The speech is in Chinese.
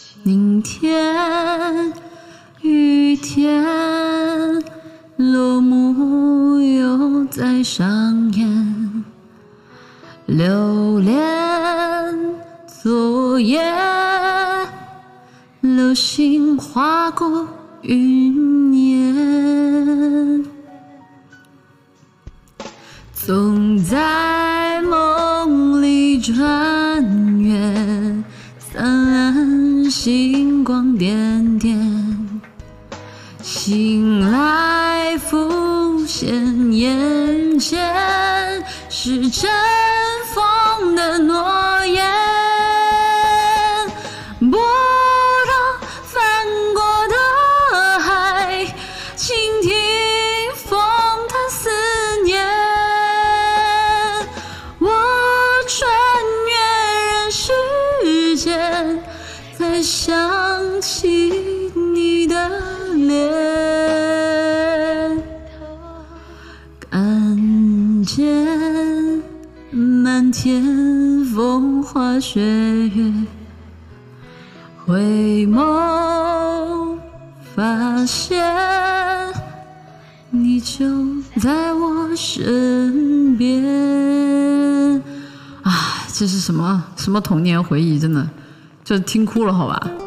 晴天、雨天，落幕又在上演，留恋昨夜，流星划过云烟，总在星光点点，醒来浮现眼前，是尘封才想起你的脸，看见满天风花雪月。回眸发现，你就在我身边。啊，这是什么什么童年回忆？真的，就听哭了，好吧。